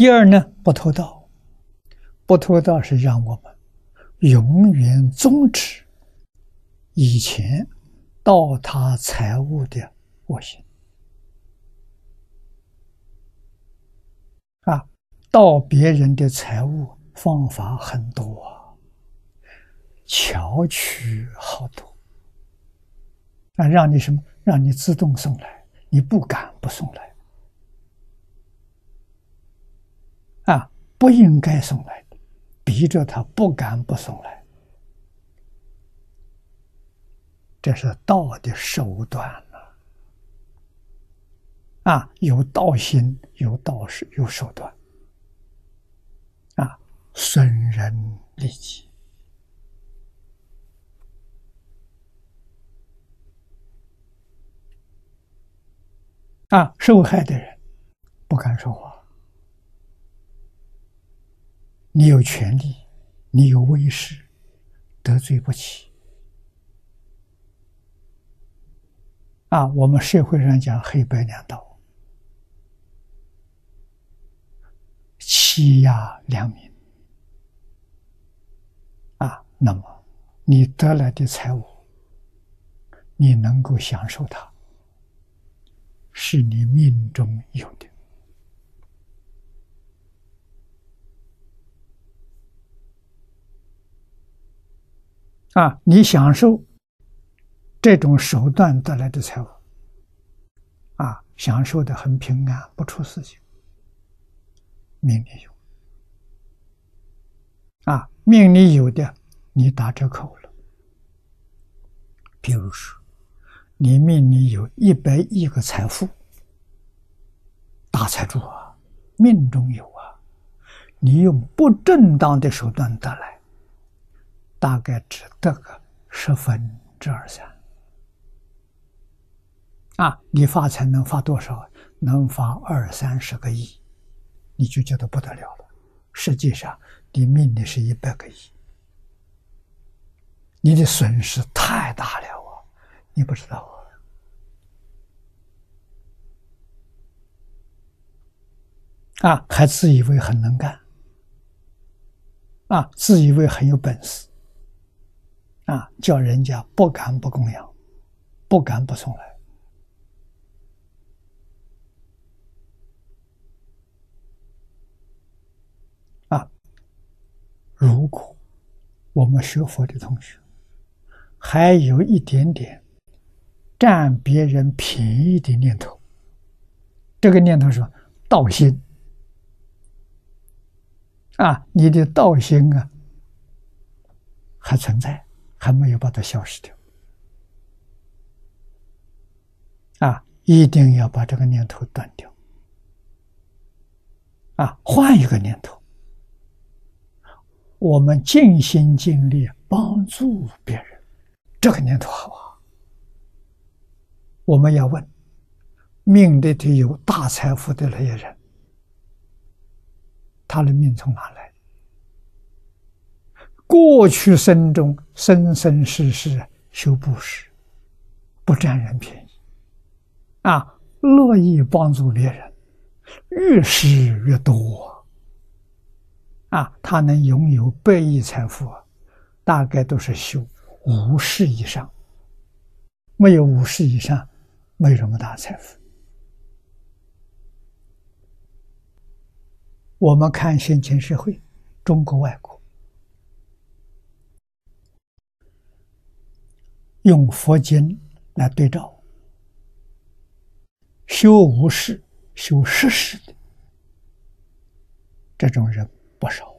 第二呢，不偷盗，不偷盗是让我们永远终止以前盗他财物的恶行。啊，盗别人的财物方法很多，巧取好多。啊，让你什么？让你自动送来，你不敢不送来。啊，不应该送来的，逼着他不敢不送来，这是道的手段了。啊，有道心，有道士，有手段。啊，损人利己。啊，受害的人不敢说话。你有权利，你有威势，得罪不起。啊，我们社会上讲黑白两道，欺压良民。啊，那么你得来的财物，你能够享受它，是你命中有的。啊，你享受这种手段得来的财富，啊，享受的很平安，不出事情，命里有。啊，命里有的，你打折扣了。比如说，你命里有一百亿个财富，大财主啊，命中有啊，你用不正当的手段得来。大概只得个十分之二三，啊！你发财能发多少？能发二三十个亿，你就觉得不得了了。实际上，你命里是一百个亿，你的损失太大了啊！你不知道啊？啊，还自以为很能干，啊，自以为很有本事。啊！叫人家不敢不供养，不敢不送来。啊！如果我们学佛的同学还有一点点占别人便宜的念头，这个念头是道心啊，你的道心啊还存在。还没有把它消失掉啊！一定要把这个念头断掉啊！换一个念头，我们尽心尽力帮助别人，这个念头好啊！我们要问：命里头有大财富的那些人，他的命从哪来？过去生中，生生世世修布施，不占人便宜，啊，乐意帮助别人，越施越多，啊，他能拥有百亿财富，大概都是修五世以上，没有五世以上，没什么大财富。我们看先前社会，中国、外国。用佛经来对照，修无事、修实事的这种人不少。